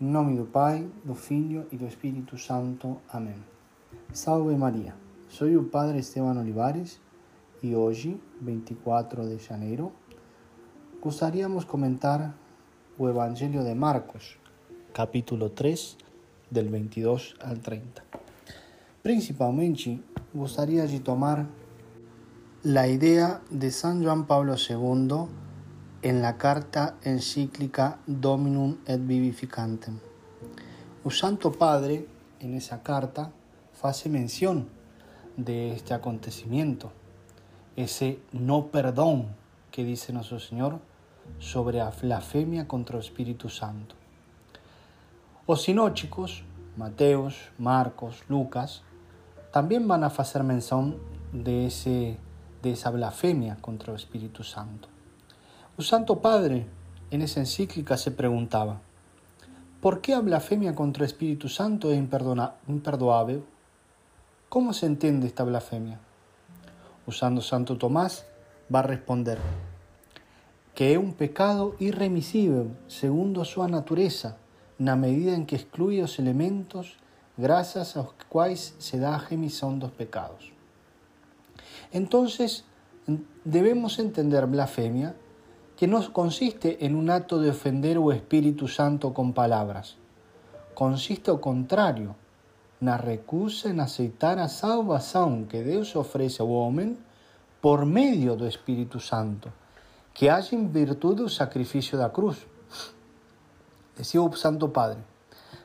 Em nome do Pai, do Filho e do Espírito Santo. Amém. Salve Maria. Sou o Padre Esteban Olivares e hoje, 24 de janeiro, gostaríamos comentar o Evangelho de Marcos, capítulo 3, del 22 al 30. Principalmente, gostaria de tomar la idea de San Juan Pablo II en la carta encíclica Dominum et Vivificantem. El Santo Padre, en esa carta, hace mención de este acontecimiento, ese no perdón que dice nuestro Señor sobre la blasfemia contra el Espíritu Santo. Os sinóchicos, Mateos, Marcos, Lucas, también van a hacer mención de ese de esa blasfemia contra el Espíritu Santo. El Santo Padre en esa encíclica se preguntaba, ¿por qué la blasfemia contra Espíritu Santo es imperdoable? ¿Cómo se entiende esta blasfemia? Usando Santo Tomás, va a responder que es un pecado irremisible segundo su naturaleza, la medida en que excluye los elementos gracias a los cuales se da a dos pecados. Entonces, debemos entender blasfemia que no consiste en un acto de ofender o Espíritu Santo con palabras. Consiste al contrario, na recusa en aceitar a salvación que Dios ofrece al hombre por medio del Espíritu Santo, que hace en virtud del sacrificio de la cruz. Decía el Santo Padre,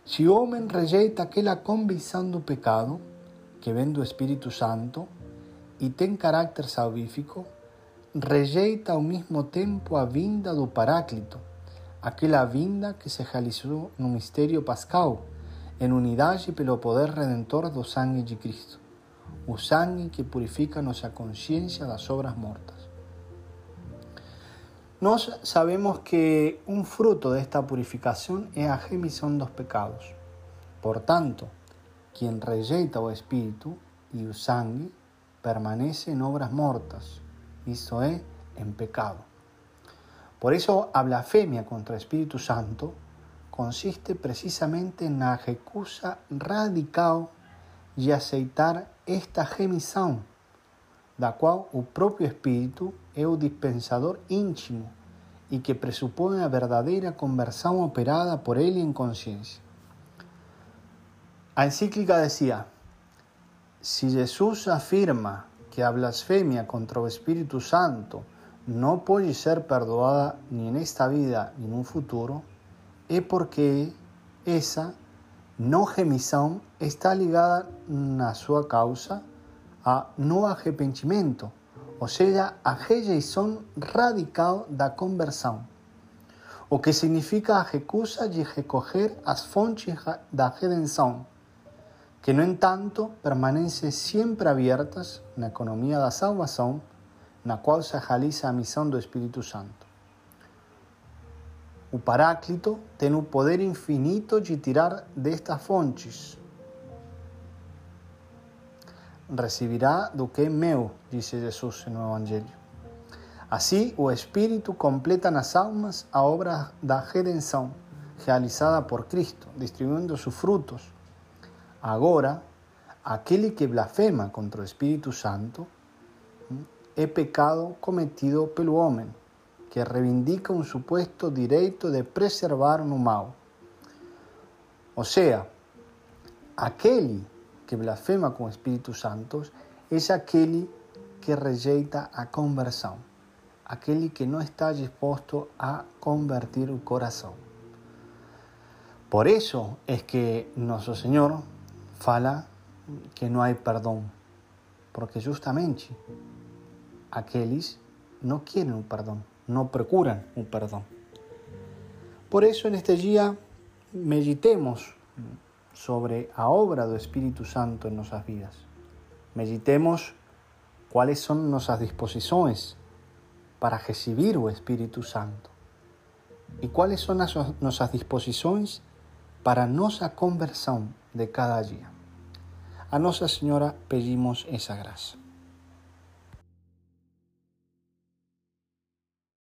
si el hombre rejeita aquella convicción del pecado, que ven do Espíritu Santo, e tem caráter salvífico, rejeita ao mesmo tempo a vinda do Paráclito, aquela vinda que se realizou no mistério pascal, em unidade pelo poder redentor do sangue de Cristo, o sangue que purifica nossa consciência das obras mortas. Nós sabemos que um fruto desta purificação é a remissão dos pecados. Portanto, quem rejeita o Espírito e o sangue permanece en obras mortas, esto es, en pecado. Por eso la blasfemia contra el Espíritu Santo consiste precisamente en la recusa radical y aceitar esta gemisión, da cual el propio Espíritu es el dispensador íntimo y que presupone la verdadera conversión operada por él en conciencia. La encíclica decía, si Jesús afirma que la blasfemia contra el Espíritu Santo no puede ser perdonada ni en esta vida ni en un futuro, es porque esa no gemisión está ligada a su causa a no arrepentimiento, o sea, a rejeição radical da conversión, o que significa a recusa de recoger as fontes da redenção que no entanto permanecen siempre abiertas la economía de la salvación, la cual se realiza la misión del Espíritu Santo. El Paráclito tiene un poder infinito de tirar de estas fontes. Recibirá do que es meu, dice Jesús en el Evangelio. Así, o Espíritu completa las almas a obra da redención realizada por Cristo, distribuyendo sus frutos Agora, aquele que blasfema contra o Espírito Santo é pecado cometido pelo homem, que reivindica um suposto direito de preservar no mal. Ou seja, aquele que blasfema com o Espírito Santo é aquele que rejeita a conversão, aquele que não está disposto a convertir o coração. Por isso é que nosso Senhor fala que no hay perdón, porque justamente aquellos no quieren un perdón, no procuran un perdón. Por eso en este día meditemos sobre la obra del Espíritu Santo en nuestras vidas. Meditemos cuáles son nuestras disposiciones para recibir el Espíritu Santo y cuáles son nuestras disposiciones para nuestra conversión de cada día. A Nossa Senhora pedimos essa graça.